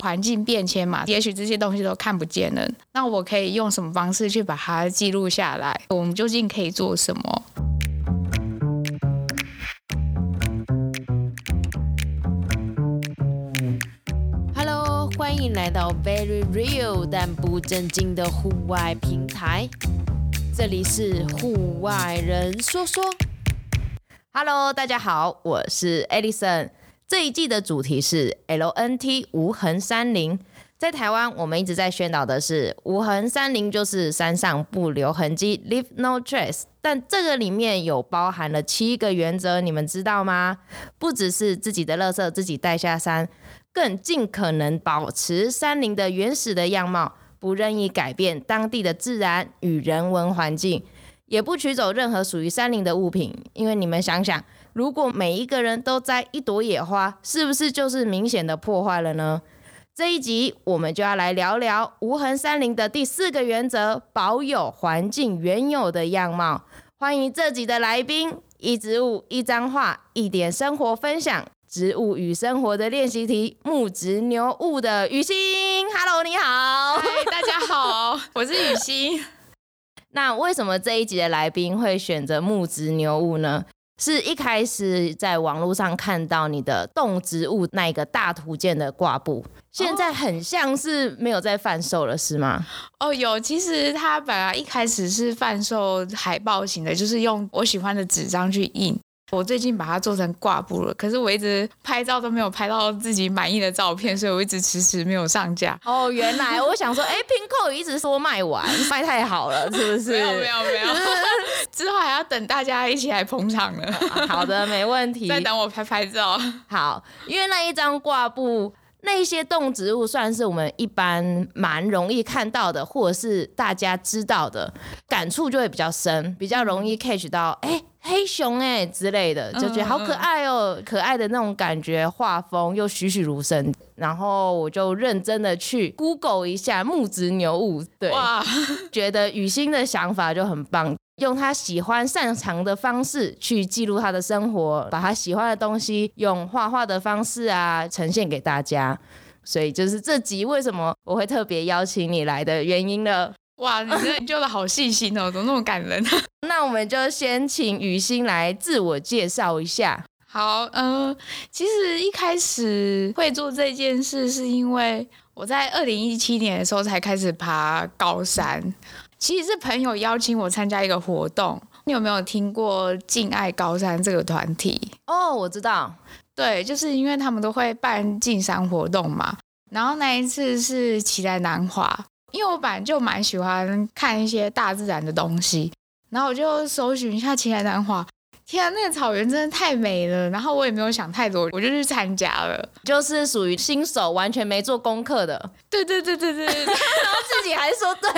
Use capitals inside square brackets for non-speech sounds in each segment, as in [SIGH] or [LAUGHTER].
环境变迁嘛，也许这些东西都看不见了。那我可以用什么方式去把它记录下来？我们究竟可以做什么？Hello，欢迎来到 Very Real 但不正经的户外平台，这里是户外人说说。Hello，大家好，我是 Edison。这一季的主题是 LNT 无痕山林。在台湾，我们一直在宣导的是无痕山林，就是山上不留痕迹，Leave No Trace。但这个里面有包含了七个原则，你们知道吗？不只是自己的垃圾自己带下山，更尽可能保持山林的原始的样貌，不任意改变当地的自然与人文环境，也不取走任何属于山林的物品。因为你们想想。如果每一个人都摘一朵野花，是不是就是明显的破坏了呢？这一集我们就要来聊聊无痕山林的第四个原则：保有环境原有的样貌。欢迎这集的来宾：一植物、一张画、一点生活分享，植物与生活的练习题，木植牛物的雨欣。[LAUGHS] Hello，你好。嗨，大家好，我是雨欣。[LAUGHS] 那为什么这一集的来宾会选择木植牛物呢？是一开始在网络上看到你的动植物那个大图鉴的挂布，现在很像是没有在贩售了，是吗？哦，有，其实它本来一开始是贩售海报型的，就是用我喜欢的纸张去印。我最近把它做成挂布了，可是我一直拍照都没有拍到自己满意的照片，所以我一直迟迟没有上架。哦，原来我想说，哎，Pinkoi 一直说卖完，卖太好了，是不是？没有没有没有，[LAUGHS] 之后还要等大家一起来捧场呢。好的，没问题。[LAUGHS] 再等我拍拍照。好，因为那一张挂布。那些动植物算是我们一般蛮容易看到的，或者是大家知道的，感触就会比较深，比较容易 catch 到，哎、欸，黑熊哎、欸、之类的，就觉得好可爱哦、喔，嗯嗯可爱的那种感觉，画风又栩栩如生。然后我就认真的去 Google 一下木质牛物，对，哇觉得雨欣的想法就很棒。用他喜欢擅长的方式去记录他的生活，把他喜欢的东西用画画的方式啊呈现给大家，所以就是这集为什么我会特别邀请你来的原因了。哇，你真的研究的好细心哦，怎么那么感人？[LAUGHS] 那我们就先请雨欣来自我介绍一下。好，嗯、呃，其实一开始会做这件事，是因为我在二零一七年的时候才开始爬高山。其实是朋友邀请我参加一个活动，你有没有听过“敬爱高山”这个团体？哦，我知道，对，就是因为他们都会办进山活动嘛。然后那一次是骑在南华，因为我本来就蛮喜欢看一些大自然的东西，然后我就搜寻一下骑在南华。天啊，那个草原真的太美了！然后我也没有想太多，我就去参加了，就是属于新手，完全没做功课的。对对对对 [LAUGHS] 对，然后自己还说对，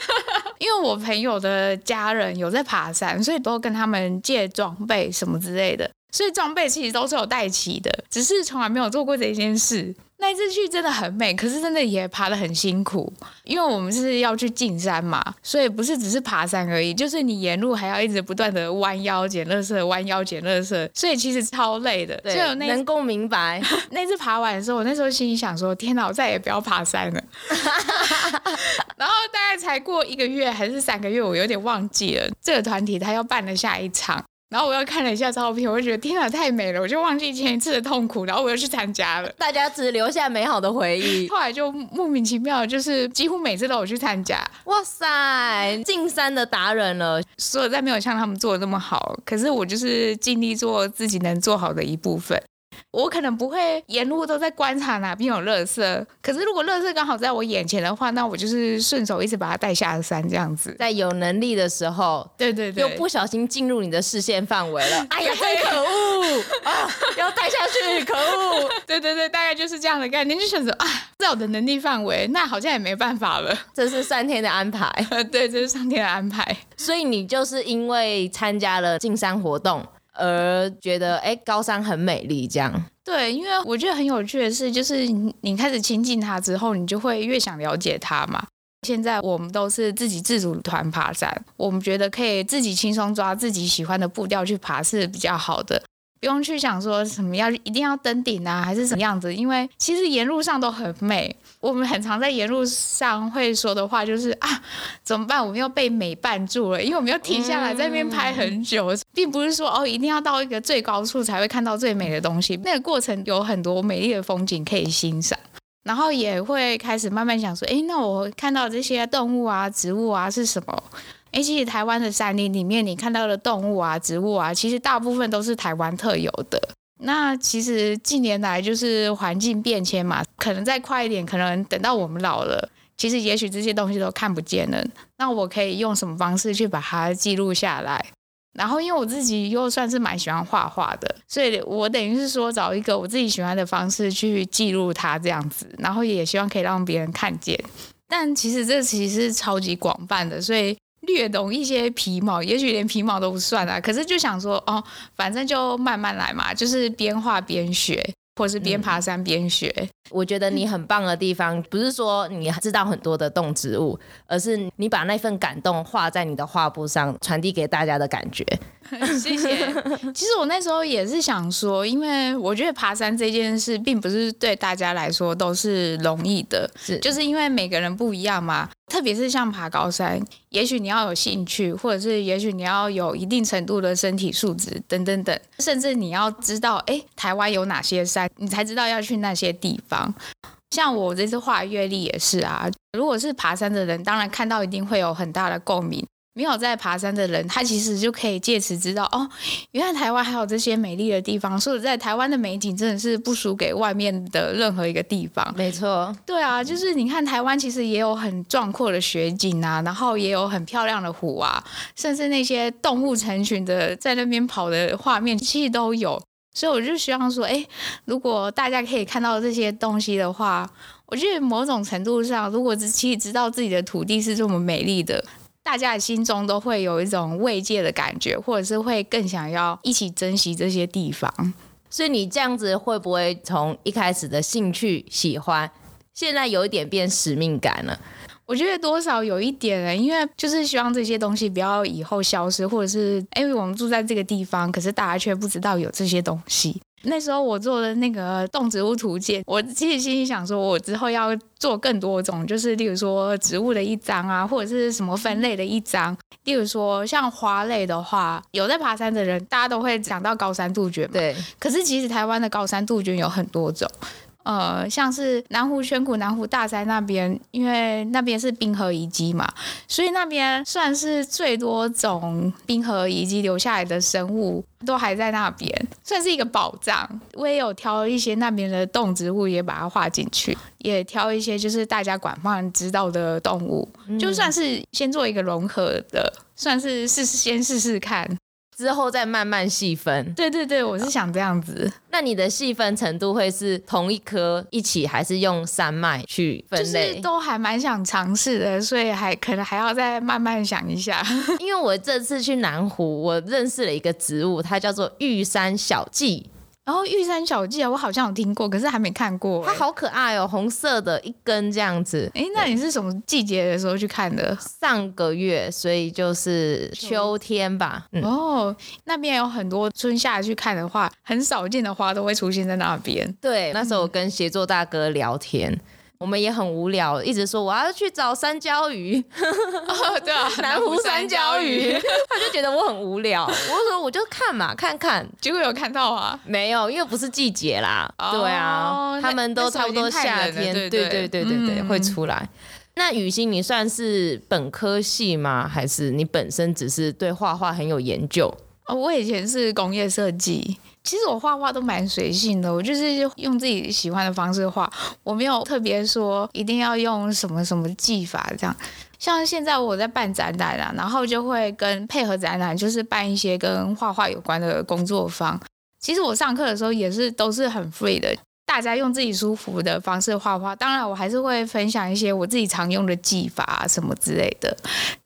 [LAUGHS] 因为我朋友的家人有在爬山，所以都跟他们借装备什么之类的，所以装备其实都是有带齐的，只是从来没有做过这件事。那一次去真的很美，可是真的也爬得很辛苦，因为我们是要去进山嘛，所以不是只是爬山而已，就是你沿路还要一直不断的弯腰捡垃圾，弯腰捡垃圾，所以其实超累的。对，能够明白。[LAUGHS] 那次爬完的时候，我那时候心里想说：天哪，我再也不要爬山了。[LAUGHS] 然后大概才过一个月还是三个月，我有点忘记了。这个团体他要办了下一场。然后我又看了一下照片，我就觉得天啊，太美了，我就忘记前一次的痛苦，然后我又去参加了。[LAUGHS] 大家只留下美好的回忆，后来就莫名其妙，就是几乎每次都有去参加。哇塞，进山的达人了，说再没有像他们做的那么好，可是我就是尽力做自己能做好的一部分。我可能不会沿路都在观察哪边有垃圾，可是如果垃圾刚好在我眼前的话，那我就是顺手一直把它带下山这样子。在有能力的时候，对对对，又不小心进入你的视线范围了，[LAUGHS] 哎呀，真可恶啊！要带下去，可恶！[LAUGHS] 对对对，大概就是这样的概念，就选择啊，在我的能力范围，那好像也没办法了。这是上天的安排，[LAUGHS] 对，这是上天的安排。所以你就是因为参加了进山活动。而觉得哎，高山很美丽，这样。对，因为我觉得很有趣的是，就是你开始亲近它之后，你就会越想了解它嘛。现在我们都是自己自主团爬山，我们觉得可以自己轻松抓自己喜欢的步调去爬是比较好的，不用去想说什么要一定要登顶啊，还是什么样子，因为其实沿路上都很美。我们很常在沿路上会说的话就是啊，怎么办？我们又被美绊住了，因为我们要停下来在那边拍很久，并不是说哦一定要到一个最高处才会看到最美的东西，那个过程有很多美丽的风景可以欣赏。然后也会开始慢慢想说，哎，那我看到这些动物啊、植物啊是什么？哎，其实台湾的山林里面，你看到的动物啊、植物啊，其实大部分都是台湾特有的。那其实近年来就是环境变迁嘛，可能再快一点，可能等到我们老了，其实也许这些东西都看不见了。那我可以用什么方式去把它记录下来？然后，因为我自己又算是蛮喜欢画画的，所以我等于是说找一个我自己喜欢的方式去记录它这样子，然后也希望可以让别人看见。但其实这其实是超级广泛的，所以略懂一些皮毛，也许连皮毛都不算啊。可是就想说，哦，反正就慢慢来嘛，就是边画边学。或是边爬山边学，嗯，我觉得你很棒的地方，不是说你知道很多的动植物，而是你把那份感动画在你的画布上，传递给大家的感觉。[LAUGHS] 谢谢。其实我那时候也是想说，因为我觉得爬山这件事，并不是对大家来说都是容易的，是就是因为每个人不一样嘛。特别是像爬高山，也许你要有兴趣，或者是也许你要有一定程度的身体素质，等等等，甚至你要知道，哎，台湾有哪些山，你才知道要去那些地方。像我这次画阅历也是啊，如果是爬山的人，当然看到一定会有很大的共鸣。没有在爬山的人，他其实就可以借此知道哦，原来台湾还有这些美丽的地方。所以在，台湾的美景真的是不输给外面的任何一个地方。没错，对啊，就是你看台湾其实也有很壮阔的雪景啊，然后也有很漂亮的湖啊，甚至那些动物成群的在那边跑的画面，其实都有。所以我就希望说，哎，如果大家可以看到这些东西的话，我觉得某种程度上，如果其实知道自己的土地是这么美丽的。大家的心中都会有一种慰藉的感觉，或者是会更想要一起珍惜这些地方。所以你这样子会不会从一开始的兴趣喜欢，现在有一点变使命感了？我觉得多少有一点呢，因为就是希望这些东西不要以后消失，或者是因为我们住在这个地方，可是大家却不知道有这些东西。那时候我做的那个动植物图鉴，我其实心里想说，我之后要做更多种，就是例如说植物的一张啊，或者是什么分类的一张。例如说像花类的话，有在爬山的人，大家都会讲到高山杜鹃嘛。对。可是其实台湾的高山杜鹃有很多种。呃，像是南湖圈谷、南湖大山那边，因为那边是冰河遗迹嘛，所以那边算是最多种冰河遗迹留下来的生物都还在那边，算是一个宝藏。我也有挑一些那边的动植物，也把它画进去，也挑一些就是大家广泛知道的动物，嗯、就算是先做一个融合的，算是试试先试试看。之后再慢慢细分。对对对，我是想这样子。那你的细分程度会是同一颗一起，还是用山脉去分类？就是都还蛮想尝试的，所以还可能还要再慢慢想一下。[LAUGHS] 因为我这次去南湖，我认识了一个植物，它叫做玉山小蓟。然后玉山小记啊，我好像有听过，可是还没看过。它好可爱哦，红色的一根这样子。哎，那你是什么季节的时候去看的？上个月，所以就是秋天吧。嗯、哦，那边有很多春夏去看的话，很少见的花都会出现在那边。对，那时候我跟协作大哥聊天。嗯我们也很无聊，一直说我要去找三椒鱼，[LAUGHS] 哦、对啊，南湖三椒鱼，[LAUGHS] 他就觉得我很无聊。我就说我就看嘛，看看，[LAUGHS] 结果有看到啊？没有，因为不是季节啦。哦、对啊，他们都差不多夏天，对对对对对对，会出来。那雨欣，你算是本科系吗？还是你本身只是对画画很有研究？哦，我以前是工业设计。其实我画画都蛮随性的，我就是用自己喜欢的方式画，我没有特别说一定要用什么什么技法这样。像现在我在办展览啊，然后就会跟配合展览，就是办一些跟画画有关的工作坊。其实我上课的时候也是都是很 free 的。大家用自己舒服的方式画画，当然我还是会分享一些我自己常用的技法啊什么之类的。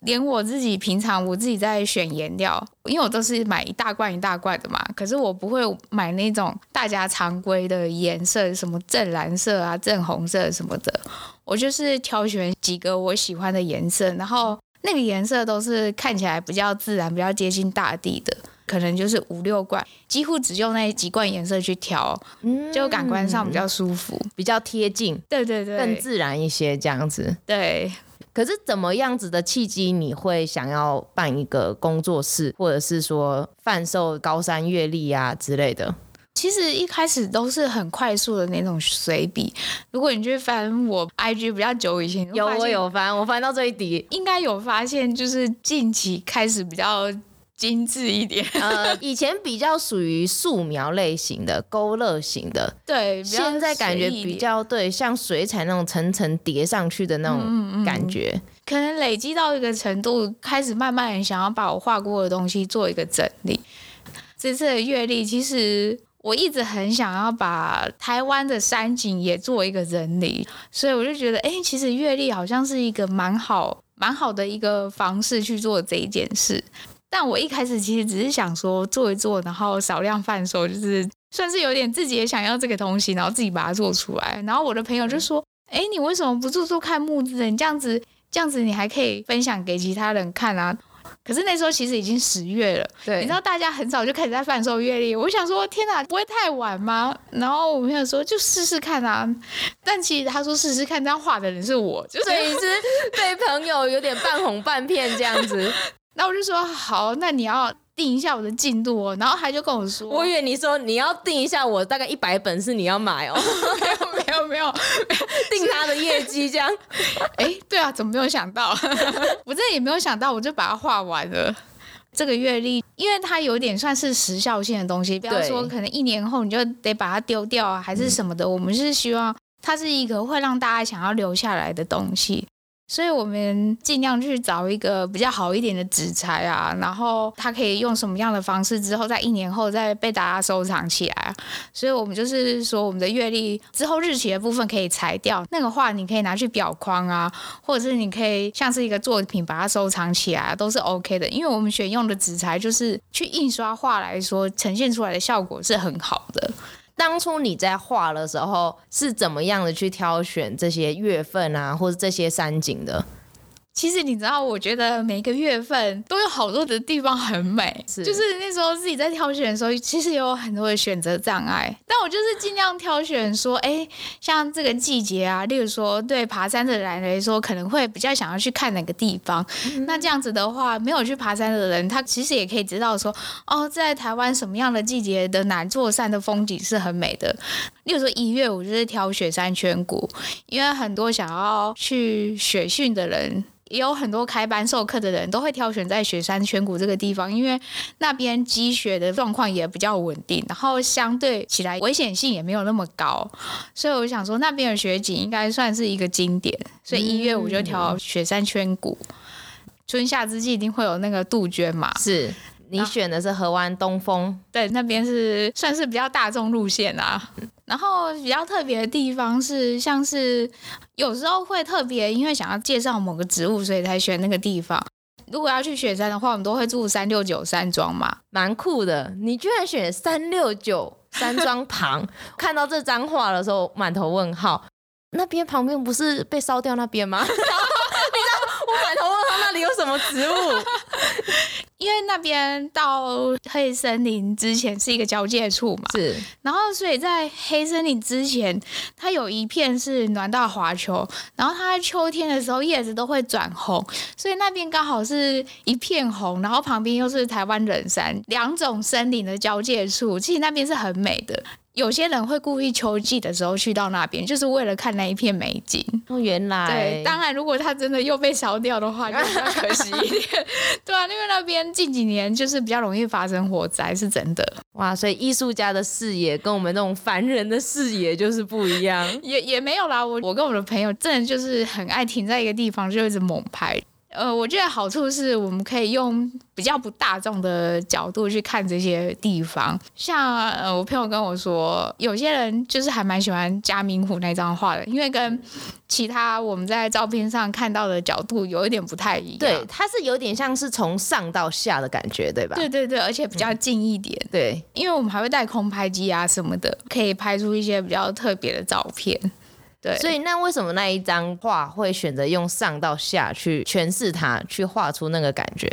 连我自己平常我自己在选颜料，因为我都是买一大罐一大罐的嘛，可是我不会买那种大家常规的颜色，什么正蓝色啊、正红色什么的。我就是挑选几个我喜欢的颜色，然后那个颜色都是看起来比较自然、比较接近大地的。可能就是五六罐，几乎只用那几罐颜色去调，嗯，就感官上比较舒服，比较贴近，对对对，更自然一些这样子。对，可是怎么样子的契机，你会想要办一个工作室，或者是说贩售高山月历啊之类的？其实一开始都是很快速的那种随笔。如果你去翻我 IG 比较久以前，有我有翻，我翻到这一底，应该有发现，就是近期开始比较。精致一点，呃，以前比较属于素描类型的、[LAUGHS] 勾勒型的，对，现在感觉比较对，像水彩那种层层叠上去的那种感觉，嗯。嗯、可能累积到一个程度，开始慢慢想要把我画过的东西做一个整理。这次的阅历，其实我一直很想要把台湾的山景也做一个整理，所以我就觉得，哎，其实阅历好像是一个蛮好、蛮好的一个方式去做这一件事。但我一开始其实只是想说做一做，然后少量贩售，就是算是有点自己也想要这个东西，然后自己把它做出来。然后我的朋友就说：“哎，你为什么不做做看木质的？你这样子，这样子你还可以分享给其他人看啊。”可是那时候其实已经十月了，对，你知道大家很早就开始在贩售月历，我想说天哪，不会太晚吗？然后我朋友说就试试看啊。但其实他说试试看，这样画的人是我，就所以是被朋友有点半哄半骗这样子。[LAUGHS] 那我就说好，那你要定一下我的进度哦。然后他就跟我说，我以为你说你要定一下我大概一百本是你要买哦。没有没有没有，[LAUGHS] 定他的业绩这样。[LAUGHS] 哎，对啊，怎么没有想到？[LAUGHS] 我真的也没有想到，我就把它画完了。这个月历，因为它有点算是时效性的东西，比方说可能一年后你就得把它丢掉啊，还是什么的。我们是希望它是一个会让大家想要留下来的东西。所以我们尽量去找一个比较好一点的纸材啊，然后它可以用什么样的方式之后，在一年后再被大家收藏起来。所以我们就是说，我们的月历之后日期的部分可以裁掉，那个画你可以拿去裱框啊，或者是你可以像是一个作品把它收藏起来，都是 OK 的。因为我们选用的纸材就是去印刷画来说，呈现出来的效果是很好的。当初你在画的时候是怎么样的去挑选这些月份啊，或者这些山景的？其实你知道，我觉得每个月份都有好多的地方很美，是就是那时候自己在挑选的时候，其实有很多的选择障碍。但我就是尽量挑选说，哎，像这个季节啊，例如说对爬山的人来说，可能会比较想要去看哪个地方。嗯、那这样子的话，没有去爬山的人，他其实也可以知道说，哦，在台湾什么样的季节的哪座山的风景是很美的。例如说一月，我就是挑雪山圈谷，因为很多想要去雪训的人。也有很多开班授课的人都会挑选在雪山圈谷这个地方，因为那边积雪的状况也比较稳定，然后相对起来危险性也没有那么高，所以我想说那边的雪景应该算是一个经典，所以一月我就挑雪山圈谷。春夏之际一定会有那个杜鹃嘛？是你选的是河湾东风，对，那边是算是比较大众路线啊。然后比较特别的地方是，像是有时候会特别，因为想要介绍某个植物，所以才选那个地方。如果要去雪山的话，我们都会住三六九山庄嘛，蛮酷的。你居然选三六九山庄旁，[LAUGHS] 看到这张画的时候满头问号。那边旁边不是被烧掉那边吗？[LAUGHS] 你知道我满头问号，那里有什么植物？因为那边到黑森林之前是一个交界处嘛，是，然后所以在黑森林之前，它有一片是暖到华秋，然后它在秋天的时候叶子都会转红，所以那边刚好是一片红，然后旁边又是台湾冷杉，两种森林的交界处，其实那边是很美的。有些人会故意秋季的时候去到那边，就是为了看那一片美景。哦，原来。对，当然，如果它真的又被烧掉的话，[LAUGHS] 就比较可惜一点。对啊，因为那边近几年就是比较容易发生火灾，是真的。哇，所以艺术家的视野跟我们那种凡人的视野就是不一样。也也没有啦，我我跟我的朋友真的就是很爱停在一个地方，就一直猛拍。呃，我觉得好处是我们可以用比较不大众的角度去看这些地方。像呃，我朋友跟我说，有些人就是还蛮喜欢嘉明湖那张画的，因为跟其他我们在照片上看到的角度有一点不太一样。对，它是有点像是从上到下的感觉，对吧？对对对，而且比较近一点。嗯、对，因为我们还会带空拍机啊什么的，可以拍出一些比较特别的照片。对，所以那为什么那一张画会选择用上到下去诠释它，去画出那个感觉？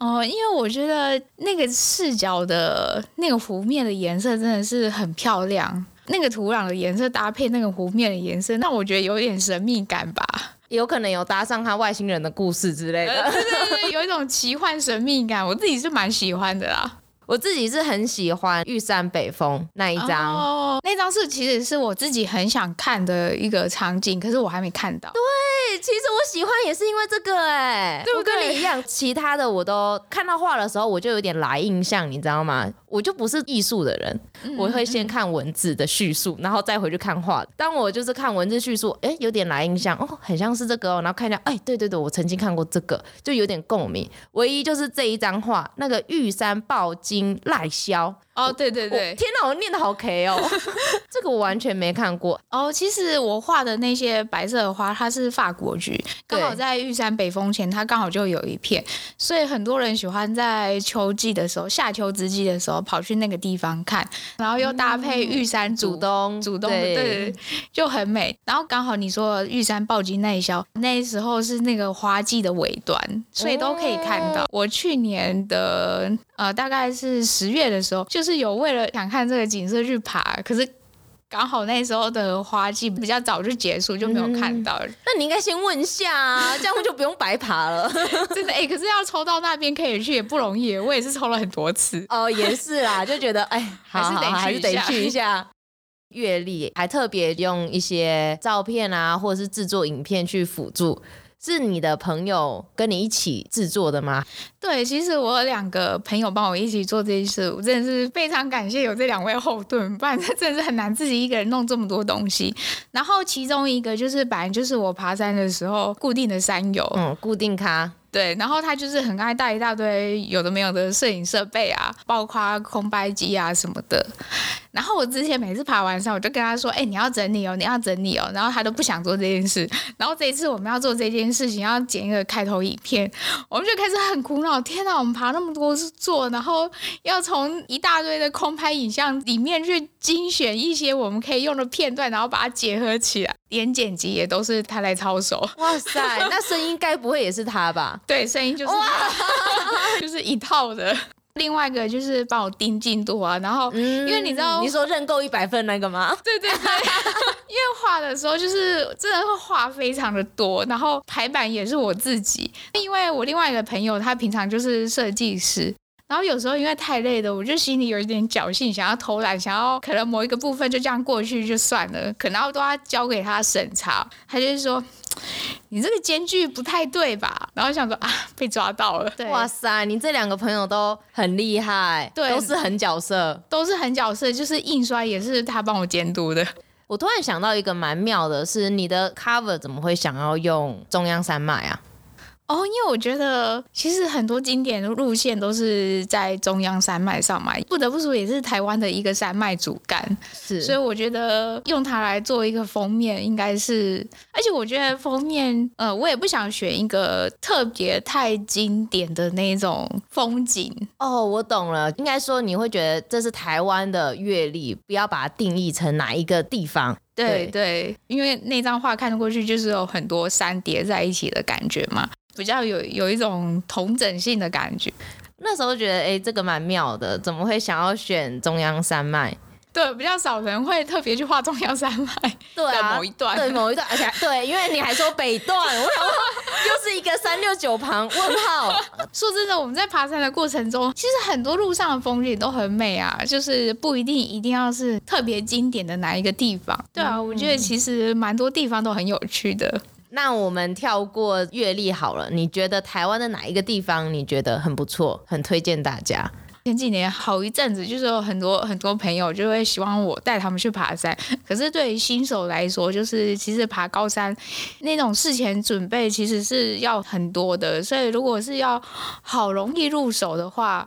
哦，因为我觉得那个视角的那个湖面的颜色真的是很漂亮，那个土壤的颜色搭配那个湖面的颜色，那我觉得有点神秘感吧。有可能有搭上他外星人的故事之类的，对对对，有一种奇幻神秘感，我自己是蛮喜欢的啦。我自己是很喜欢玉山北风那一张哦，那张是其实是我自己很想看的一个场景，可是我还没看到。对，其实我喜欢也是因为这个哎，对不对？我跟你一样，其他的我都看到画的时候我就有点来印象，你知道吗？我就不是艺术的人，我会先看文字的叙述，然后再回去看画。当我就是看文字叙述，哎，有点来印象哦，很像是这个哦，然后看一下，哎，对对对，我曾经看过这个，就有点共鸣。唯一就是这一张画，那个玉山抱金赖萧。哦，对对对，天哪，我念的好 K 哦，[LAUGHS] 这个我完全没看过。哦，其实我画的那些白色的花，它是法国菊，刚好在玉山北峰前，它刚好就有一片，所以很多人喜欢在秋季的时候，夏秋之际的时候跑去那个地方看，然后又搭配玉山主东，主东对，对，就很美。然后刚好你说玉山抱金赖萧，那时候是那个花季的尾端，所以都可以看到。哦、我去年的呃，大概是十月的时候，就是。有为了想看这个景色去爬，可是刚好那时候的花季比较早就结束，就没有看到。嗯、那你应该先问一下啊，这样就不用白爬了。[LAUGHS] 真的哎、欸，可是要抽到那边可以去也不容易，我也是抽了很多次。哦，也是啦，就觉得哎，还是得去还是得去一下。阅历还特别用一些照片啊，或者是制作影片去辅助。是你的朋友跟你一起制作的吗？对，其实我有两个朋友帮我一起做这件事，我真的是非常感谢有这两位后盾，不然真的是很难自己一个人弄这么多东西。然后其中一个就是本来就是我爬山的时候固定的山友，嗯，固定咖。对，然后他就是很爱带一大堆有的没有的摄影设备啊，包括空白机啊什么的。然后我之前每次爬完山，我就跟他说：“哎，你要整理哦，你要整理哦。”然后他都不想做这件事。然后这一次我们要做这件事情，要剪一个开头影片，我们就开始很苦恼。天哪，我们爬那么多座，然后要从一大堆的空拍影像里面去精选一些我们可以用的片段，然后把它结合起来，连剪辑也都是他来操手。哇塞，那声音该不会也是他吧？对，声音就是他 [LAUGHS] 就是一套的。另外一个就是帮我盯进度啊，然后因为你知道，嗯、你说认购一百份那个吗？对 [LAUGHS] 对对，[LAUGHS] 因为画的时候就是真的会画非常的多，然后排版也是我自己。因为我另外一个朋友他平常就是设计师，然后有时候因为太累了，我就心里有一点侥幸，想要偷懒，想要可能某一个部分就这样过去就算了，可能都要交给他审查，他就是说。[TSK] 你这个间距不太对吧？然后想说啊，被抓到了。对，[LAUGHS] 哇塞，你这两个朋友都很厉害，对，都是狠角色，都是狠角色，就是印刷也是他帮我监督的。我突然想到一个蛮妙的是，你的 cover 怎么会想要用中央山脉啊？哦，因为我觉得其实很多经典的路线都是在中央山脉上嘛，不得不说也是台湾的一个山脉主干，是，所以我觉得用它来做一个封面应该是，而且我觉得封面，呃，我也不想选一个特别太经典的那种风景。哦，我懂了，应该说你会觉得这是台湾的阅历，不要把它定义成哪一个地方。对对，对，因为那张画看过去就是有很多山叠在一起的感觉嘛。比较有有一种同整性的感觉，那时候觉得哎、欸，这个蛮妙的，怎么会想要选中央山脉？对，比较少人会特别去画中央山脉，对啊，某一段，对某一段，而且对，因为你还说北段，我想说 [LAUGHS] 又是一个三六九旁问号。[LAUGHS] 说真的，我们在爬山的过程中，其实很多路上的风景都很美啊，就是不一定一定要是特别经典的哪一个地方。对啊，我觉得其实蛮多地方都很有趣的。那我们跳过阅历好了，你觉得台湾的哪一个地方你觉得很不错，很推荐大家？前几年好一阵子，就是有很多很多朋友就会希望我带他们去爬山。[LAUGHS] 可是对于新手来说，就是其实爬高山那种事前准备其实是要很多的，所以如果是要好容易入手的话。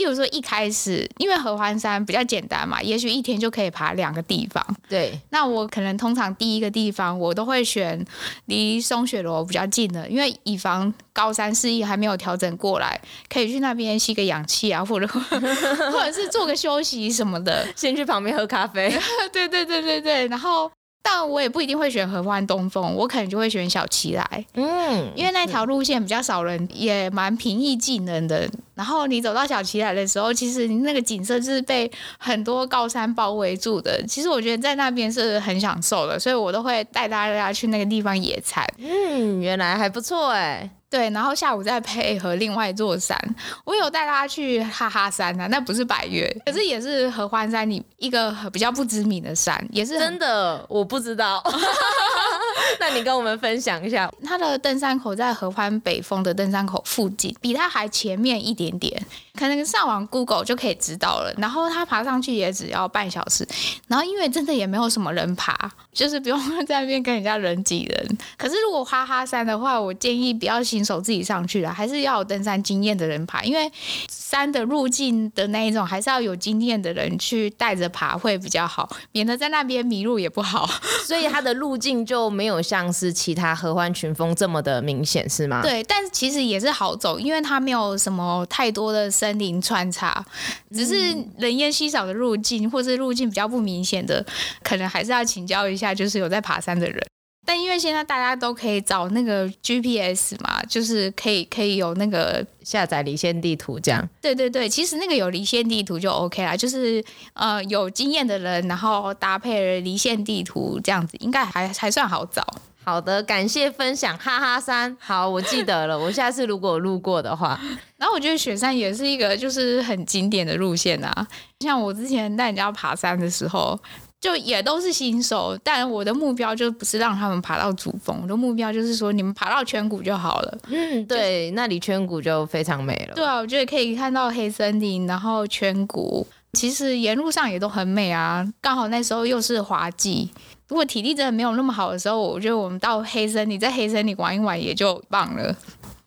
例如说一开始，因为合欢山比较简单嘛，也许一天就可以爬两个地方。对，那我可能通常第一个地方我都会选离松雪楼比较近的，因为以防高山视野还没有调整过来，可以去那边吸个氧气啊，或者 [LAUGHS] 或者是做个休息什么的，[LAUGHS] 先去旁边喝咖啡。[LAUGHS] 对对对对对，然后。但我也不一定会选合欢东风，我可能就会选小旗来。嗯，因为那条路线比较少人，也蛮平易近人的。然后你走到小旗来的时候，其实你那个景色就是被很多高山包围住的。其实我觉得在那边是很享受的，所以我都会带大家去那个地方野餐。嗯，原来还不错哎。对，然后下午再配合另外一座山，我有带大家去哈哈山啊，那不是百岳，可是也是合欢山里一个比较不知名的山，也是真的我不知道。[LAUGHS] 那你跟我们分享一下，它的登山口在合欢北峰的登山口附近，比它还前面一点点，可能上网 Google 就可以知道了。然后它爬上去也只要半小时，然后因为真的也没有什么人爬，就是不用 [LAUGHS] 在那边跟人家人挤人。可是如果哈哈山的话，我建议不要新手自己上去了，还是要有登山经验的人爬，因为山的路径的那一种，还是要有经验的人去带着爬会比较好，免得在那边迷路也不好。[LAUGHS] 所以它的路径就没有。像是其他合欢群峰这么的明显是吗？对，但是其实也是好走，因为它没有什么太多的森林穿插，只是人烟稀少的路径，或是路径比较不明显的，可能还是要请教一下，就是有在爬山的人。但因为现在大家都可以找那个 GPS 嘛，就是可以可以有那个下载离线地图这样。对对对，其实那个有离线地图就 OK 啦，就是呃有经验的人，然后搭配离线地图这样子，应该还还算好找。好的，感谢分享，哈哈山。好，我记得了，[LAUGHS] 我下次如果路过的话，然后我觉得雪山也是一个就是很经典的路线啊，像我之前带人家爬山的时候。就也都是新手，但我的目标就不是让他们爬到主峰，我的目标就是说你们爬到圈谷就好了。嗯，对，就是、那里圈谷就非常美了。对啊，我觉得可以看到黑森林，然后圈谷，其实沿路上也都很美啊。刚好那时候又是滑季，如果体力真的没有那么好的时候，我觉得我们到黑森林，在黑森林玩一玩也就棒了。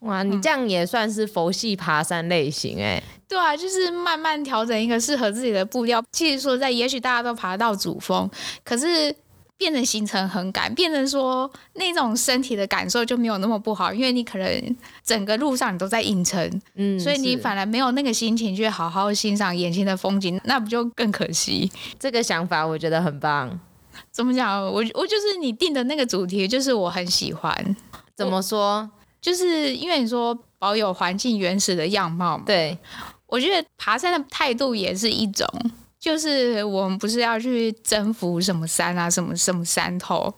哇，你这样也算是佛系爬山类型哎、欸。对啊，就是慢慢调整一个适合自己的步调。其实说在，也许大家都爬到主峰，可是变成行程很赶，变成说那种身体的感受就没有那么不好，因为你可能整个路上你都在硬撑，嗯，所以你反而没有那个心情去好好欣赏眼前的风景，那不就更可惜？这个想法我觉得很棒。怎么讲？我我就是你定的那个主题，就是我很喜欢。怎么说？就是因为你说保有环境原始的样貌嘛。对，我觉得爬山的态度也是一种，就是我们不是要去征服什么山啊，什么什么山头，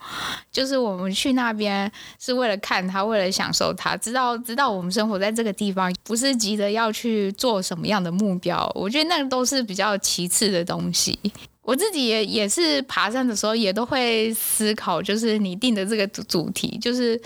就是我们去那边是为了看它，为了享受它，知道知道我们生活在这个地方，不是急着要去做什么样的目标。我觉得那个都是比较其次的东西。我自己也也是爬山的时候，也都会思考，就是你定的这个主主题，就是。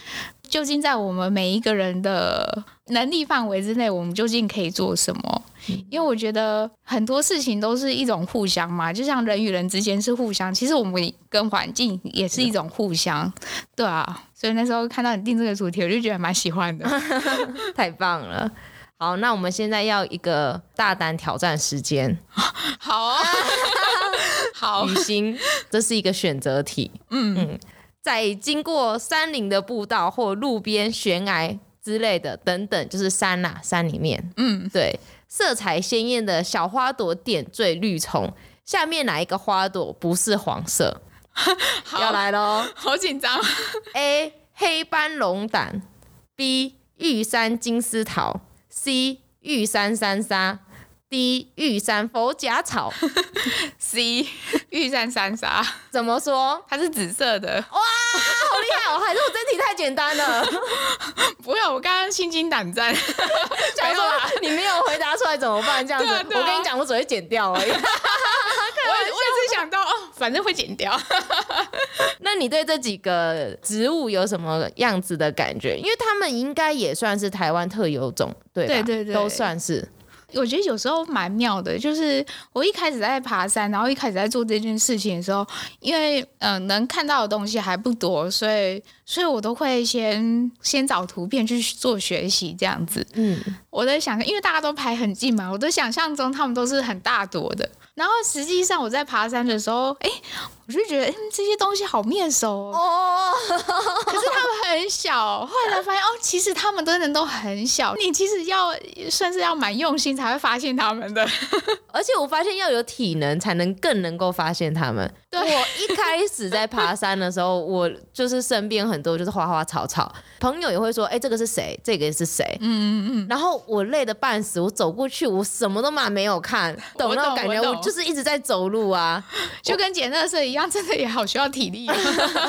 究竟在我们每一个人的能力范围之内，我们究竟可以做什么？因为我觉得很多事情都是一种互相嘛，就像人与人之间是互相，其实我们跟环境也是一种互相，对啊。所以那时候看到你定这个主题，我就觉得蛮喜欢的，[LAUGHS] 太棒了。好，那我们现在要一个大胆挑战时间，[LAUGHS] 好啊，[LAUGHS] 好，雨欣，这是一个选择题，嗯嗯。在经过山林的步道或路边悬崖之类的等等，就是山呐、啊，山里面，嗯，对，色彩鲜艳的小花朵点缀绿丛，下面哪一个花朵不是黄色？[LAUGHS] 要来喽，好紧张。[LAUGHS] A 黑斑龙胆，B 玉山金丝桃，C 玉山山沙。D 玉山佛甲草，[LAUGHS] C 玉山山沙，怎么说？它是紫色的。哇，好厉害哦！还是我真题太简单了？[LAUGHS] 不会，我刚刚心惊胆战。[LAUGHS] 没有啦，你没有回答出来怎么办？这样子，啊啊、我跟你讲，我只会剪掉而已。[LAUGHS] 我我也是想到哦，反正会剪掉。那你对这几个植物有什么样子的感觉？因为他们应该也算是台湾特有种，对吧？对对对，都算是。我觉得有时候蛮妙的，就是我一开始在爬山，然后一开始在做这件事情的时候，因为嗯、呃、能看到的东西还不多，所以所以我都会先先找图片去做学习这样子。嗯，我在想，因为大家都排很近嘛，我的想象中他们都是很大朵的。然后实际上我在爬山的时候，哎，我就觉得，嗯，这些东西好面熟哦。[LAUGHS] 可是他们很小，后来才发现，哦，其实他们真的都很小。你其实要算是要蛮用心才会发现他们的。[LAUGHS] 而且我发现要有体能才能更能够发现他们。对，我一开始在爬山的时候，我就是身边很多就是花花草草，朋友也会说，哎、欸，这个是谁？这个是谁？嗯嗯嗯。然后我累得半死，我走过去，我什么都嘛没有看，懂那种感觉？我，我就是一直在走路啊，[LAUGHS] 就跟捡垃圾一样，真的也好需要体力。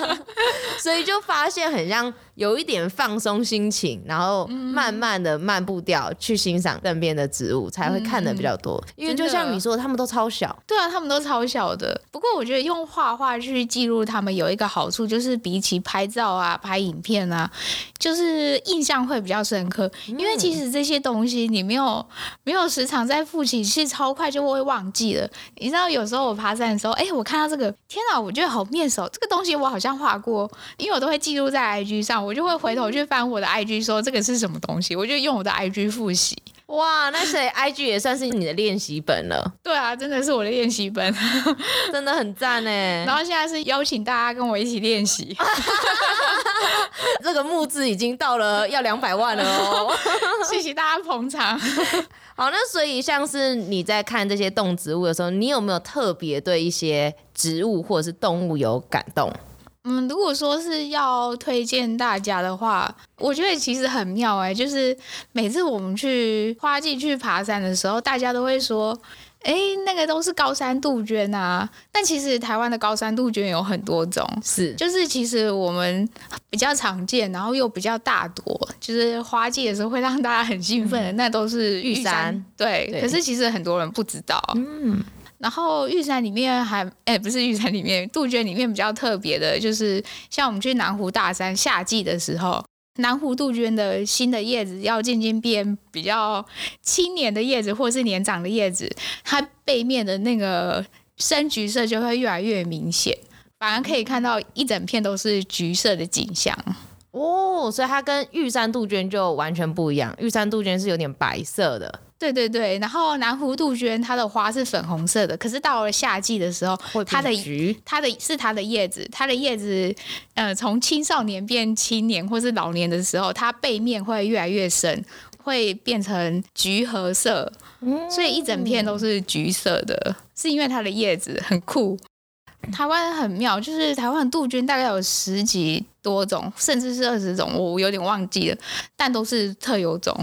[LAUGHS] 所以就发现很像有一点放松心情，然后慢慢的漫步掉去欣赏身边的植物，才会看的比较多。因为就像你说，他们都超小。对啊，他们都超小的。不过我觉得用画画去记录他们有一个好处，就是比起拍照啊、拍影片啊，就是印象会比较深刻。因为其实这些东西你没有没有时常在复习，其实超快就会忘记了。你知道，有时候我爬山的时候，哎，我看到这个，天哪，我觉得好面熟，这个东西我好像画过。因为我都会记录在 IG 上，我就会回头去翻我的 IG，说这个是什么东西，我就用我的 IG 复习。哇，那谁 IG 也算是你的练习本了。对啊，真的是我的练习本，[LAUGHS] 真的很赞哎。然后现在是邀请大家跟我一起练习，[LAUGHS] 这个募资已经到了要两百万了哦，[LAUGHS] 谢谢大家捧场。好，那所以像是你在看这些动植物的时候，你有没有特别对一些植物或者是动物有感动？嗯，如果说是要推荐大家的话，我觉得其实很妙哎，就是每次我们去花季去爬山的时候，大家都会说，哎，那个都是高山杜鹃啊。但其实台湾的高山杜鹃有很多种，是，就是其实我们比较常见，然后又比较大朵，就是花季的时候会让大家很兴奋的，嗯、那都是玉山。玉山对，对，可是其实很多人不知道。嗯。然后玉山里面还哎，不是玉山里面，杜鹃里面比较特别的，就是像我们去南湖大山夏季的时候，南湖杜鹃的新的叶子要渐渐变比较青年的叶子，或是年长的叶子，它背面的那个深橘色就会越来越明显，反而可以看到一整片都是橘色的景象。哦，所以它跟玉山杜鹃就完全不一样，玉山杜鹃是有点白色的。对对对，然后南湖杜鹃它的花是粉红色的，可是到了夏季的时候，它的它的是它的叶子，它的叶子，呃，从青少年变青年或是老年的时候，它背面会越来越深，会变成橘褐色，所以一整片都是橘色的，是因为它的叶子很酷。台湾很妙，就是台湾的杜鹃大概有十几多种，甚至是二十种，我有点忘记了，但都是特有种。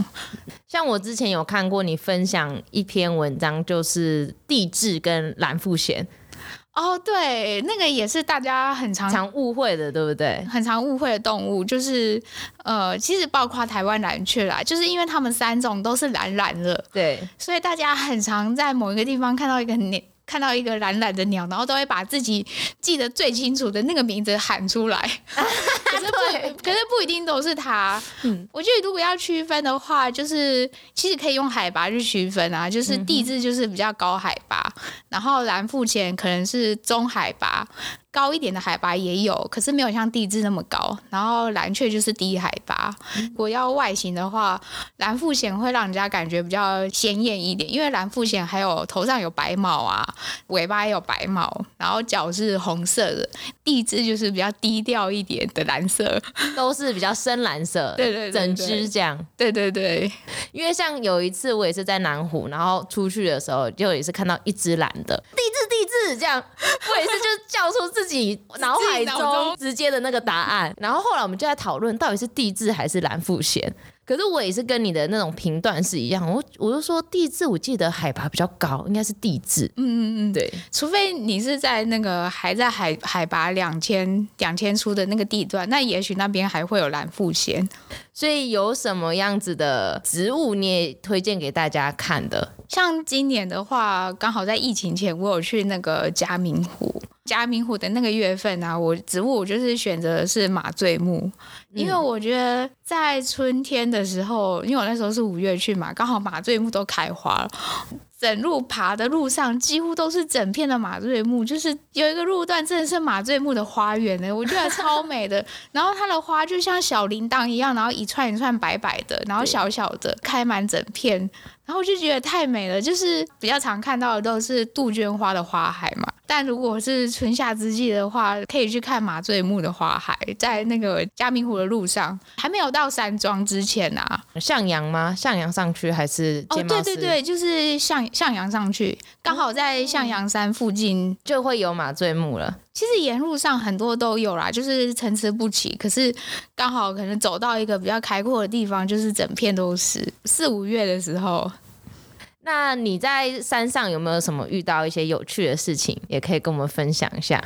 像我之前有看过你分享一篇文章，就是地质跟蓝腹鹇。哦，对，那个也是大家很常常误会的，对不对？很常误会的动物，就是呃，其实包括台湾蓝雀啦，就是因为它们三种都是蓝蓝的，对，所以大家很常在某一个地方看到一个鸟。看到一个蓝蓝的鸟，然后都会把自己记得最清楚的那个名字喊出来。[LAUGHS] 可是不，可是不一定都是它。嗯，我觉得如果要区分的话，就是其实可以用海拔去区分啊。就是地质就是比较高海拔，嗯、然后蓝腹鹇可能是中海拔。高一点的海拔也有，可是没有像地质那么高。然后蓝雀就是低海拔。如果要外形的话，蓝腹鹇会让人家感觉比较鲜艳一点，因为蓝腹鹇还有头上有白毛啊，尾巴也有白毛，然后脚是红色的。地质就是比较低调一点的蓝色，都是比较深蓝色。对对，对，对，整只这样。对对对，因为像有一次我也是在南湖，然后出去的时候就也是看到一只蓝的帝雉，帝雉这样，我也是就叫出自己脑海中直接的那个答案，然后后来我们就在讨论到底是地质还是蓝腹鷴。可是我也是跟你的那种评断是一样，我我就说地质，我记得海拔比较高，应该是地质。嗯嗯嗯，对，除非你是在那个还在海海拔两千两千出的那个地段，那也许那边还会有蓝腹鷴。所以有什么样子的植物你也推荐给大家看的？像今年的话，刚好在疫情前，我有去那个嘉明湖。嘉明湖的那个月份啊，我植物我就是选择的是马醉木，因为我觉得在春天的时候，因为我那时候是五月去嘛，刚好马醉木都开花了。整路爬的路上几乎都是整片的马醉木，就是有一个路段真的是马醉木的花园呢，我觉得超美的。[LAUGHS] 然后它的花就像小铃铛一样，然后一串一串白白的，然后小小的开满整片，然后我就觉得太美了。就是比较常看到的都是杜鹃花的花海嘛，但如果是春夏之际的话，可以去看麻醉木的花海，在那个嘉明湖的路上，还没有到山庄之前啊。向阳吗？向阳上去还是？哦，对对对，就是向向阳上去，刚好在向阳山附近就会有麻醉木了。其实沿路上很多都有啦，就是参差不齐。可是刚好可能走到一个比较开阔的地方，就是整片都是。四五月的时候。那你在山上有没有什么遇到一些有趣的事情，也可以跟我们分享一下？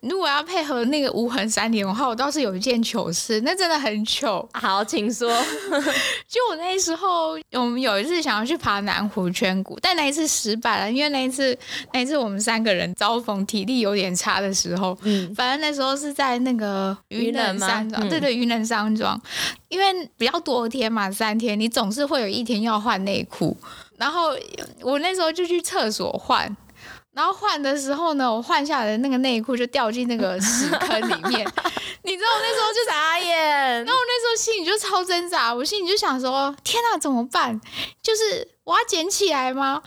如果要配合那个无痕三连的话，我倒是有一件糗事，那真的很糗。好，请说。[LAUGHS] 就我那时候，我们有一次想要去爬南湖圈谷，但那一次失败了，因为那一次那一次我们三个人遭逢体力有点差的时候。嗯。反正那时候是在那个云南山庄，对对，云南山庄，因为比较多天嘛，三天，你总是会有一天要换内裤。然后我那时候就去厕所换，然后换的时候呢，我换下来的那个内裤就掉进那个屎 [LAUGHS] 坑里面，你知道我那时候就傻眼，然后我那时候心里就超挣扎，我心里就想说：天哪，怎么办？就是我要捡起来吗？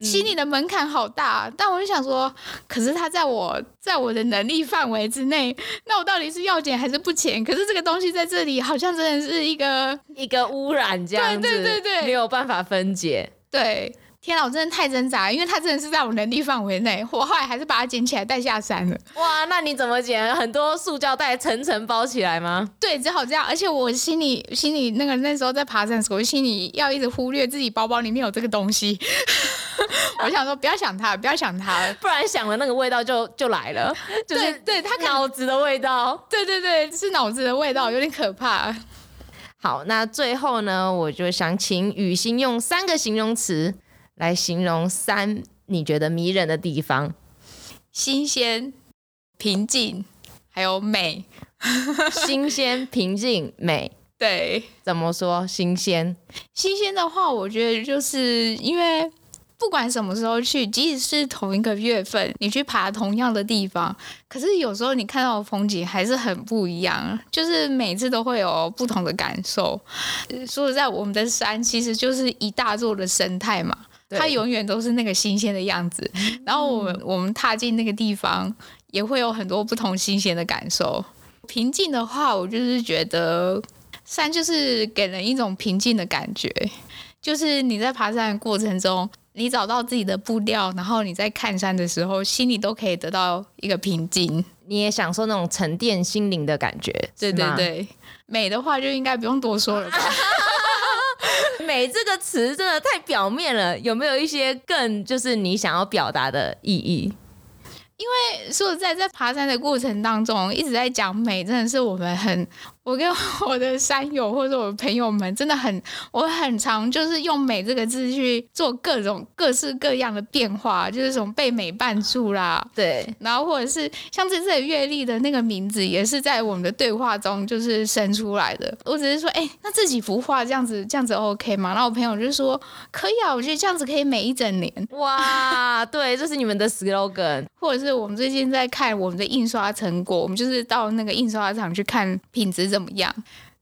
心里的门槛好大，嗯、但我就想说，可是它在我在我的能力范围之内，那我到底是要捡还是不捡？可是这个东西在这里好像真的是一个一个污染这样子，对对对对，没有办法分解。对，天啊，我真的太挣扎，因为它真的是在我能力范围内，我后来还是把它捡起来带下山了。哇，那你怎么捡？很多塑胶袋层层包起来吗？对，只好这样。而且我心里心里那个那时候在爬山的时候，我心里要一直忽略自己包包里面有这个东西。[LAUGHS] 我想说，不要想它，不要想它，不然想了那个味道就就来了。就是、对，对，它脑子的味道。对对对，是脑子的味道，有点可怕。好，那最后呢，我就想请雨欣用三个形容词来形容三，你觉得迷人的地方：新鲜、平静，还有美。[LAUGHS] [LAUGHS] 新鲜、平静、美。对，怎么说？新鲜？新鲜的话，我觉得就是因为。不管什么时候去，即使是同一个月份，你去爬同样的地方，可是有时候你看到的风景还是很不一样，就是每次都会有不同的感受。说实在，我们的山其实就是一大座的生态嘛，它永远都是那个新鲜的样子。然后我们我们踏进那个地方，也会有很多不同新鲜的感受。平静的话，我就是觉得山就是给人一种平静的感觉，就是你在爬山的过程中。你找到自己的步调，然后你在看山的时候，心里都可以得到一个平静。你也享受那种沉淀心灵的感觉，对对对。美的话就应该不用多说了吧？[LAUGHS] 美这个词真的太表面了，有没有一些更就是你想要表达的意义？因为说实在，在爬山的过程当中，一直在讲美，真的是我们很。我跟我的山友或者我的朋友们真的很，我很常就是用“美”这个字去做各种各式各样的变化，就是什么被美绊住啦，对，然后或者是像这次月历的那个名字，也是在我们的对话中就是生出来的。我只是说，哎、欸，那这几幅画这样子这样子 OK 吗？然后我朋友就说可以啊，我觉得这样子可以美一整年。哇，对，这是你们的 slogan，或者是我们最近在看我们的印刷成果，我们就是到那个印刷厂去看品质怎么。样？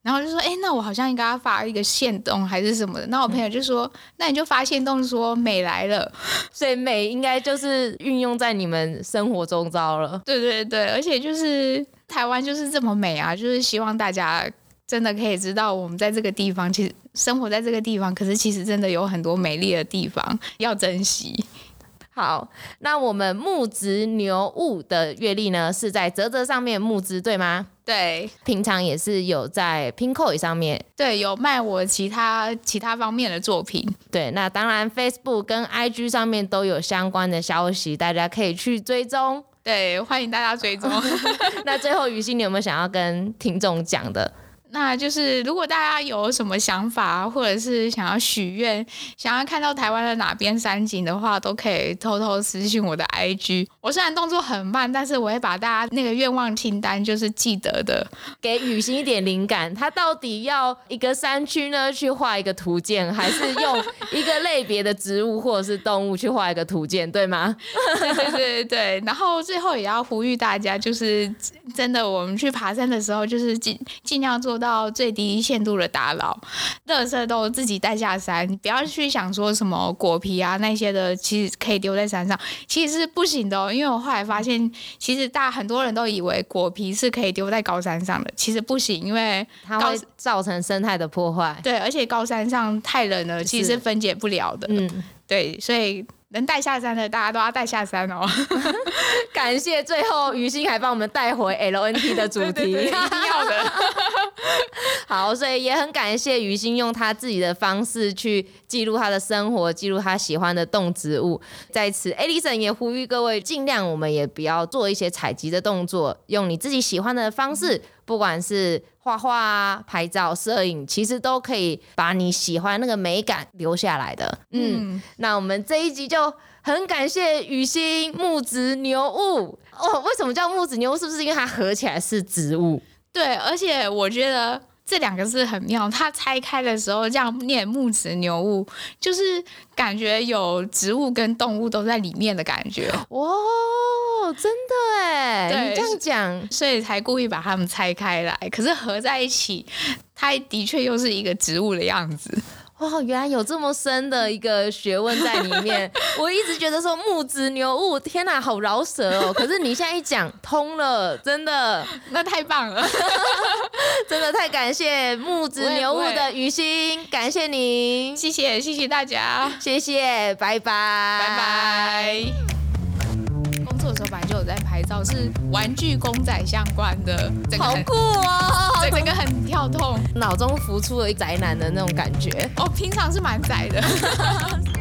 然后就说，哎，那我好像应该要发一个线动还是什么的。那我朋友就说，那你就发线动说美来了，[LAUGHS] 所以美应该就是运用在你们生活中招了。对对对，而且就是台湾就是这么美啊，就是希望大家真的可以知道，我们在这个地方其实生活在这个地方，可是其实真的有很多美丽的地方要珍惜。好，那我们木质牛物的月历呢，是在泽泽上面募资，对吗？对，平常也是有在 Pinkoi 上面，对，有卖我其他其他方面的作品。对，那当然 Facebook 跟 IG 上面都有相关的消息，大家可以去追踪。对，欢迎大家追踪。[LAUGHS] 那最后于心，你有没有想要跟听众讲的？那就是，如果大家有什么想法，或者是想要许愿，想要看到台湾的哪边山景的话，都可以偷偷私信我的 IG。我虽然动作很慢，但是我会把大家那个愿望清单就是记得的，给雨欣一点灵感。他到底要一个山区呢，去画一个图鉴，还是用一个类别的植物或者是动物去画一个图鉴，对吗？[LAUGHS] 对对对对。然后最后也要呼吁大家，就是真的，我们去爬山的时候，就是尽尽量做。受到最低限度的打扰，垃圾都自己带下山，不要去想说什么果皮啊那些的，其实可以丢在山上，其实是不行的哦。因为我后来发现，其实大很多人都以为果皮是可以丢在高山上的，其实不行，因为它会造成生态的破坏。对，而且高山上太冷了，其实是分解不了的。嗯，对，所以。能带下山的，大家都要带下山哦。[LAUGHS] 感谢，最后于心还帮我们带回 LNT [LAUGHS] 的主题，一定要的。[LAUGHS] 好，所以也很感谢于心用他自己的方式去记录他的生活，记录他喜欢的动植物。在此，Alison 也呼吁各位，尽量我们也不要做一些采集的动作，用你自己喜欢的方式，不管是。画画啊，拍照、摄影，其实都可以把你喜欢那个美感留下来的。嗯，嗯，那我们这一集就很感谢雨欣木子牛物哦。为什么叫木子牛物？是不是因为它合起来是植物？对，而且我觉得。这两个字很妙，它拆开的时候这样念木子牛物，就是感觉有植物跟动物都在里面的感觉。哇，真的哎，对，你这样讲，所以才故意把它们拆开来。可是合在一起，它的确又是一个植物的样子。哇，原来有这么深的一个学问在里面。[LAUGHS] 我一直觉得说木子牛物，天哪，好饶舌哦。可是你现在一讲通了，真的，[LAUGHS] 那太棒了，[LAUGHS] 真的太感谢木子牛物的雨欣，感谢您，谢谢谢谢大家，谢谢，拜拜，拜拜。本来就有在拍照，是玩具公仔相关的，好酷哦！整个很跳痛，脑中浮出了一宅男的那种感觉。哦，平常是蛮宅的。[LAUGHS]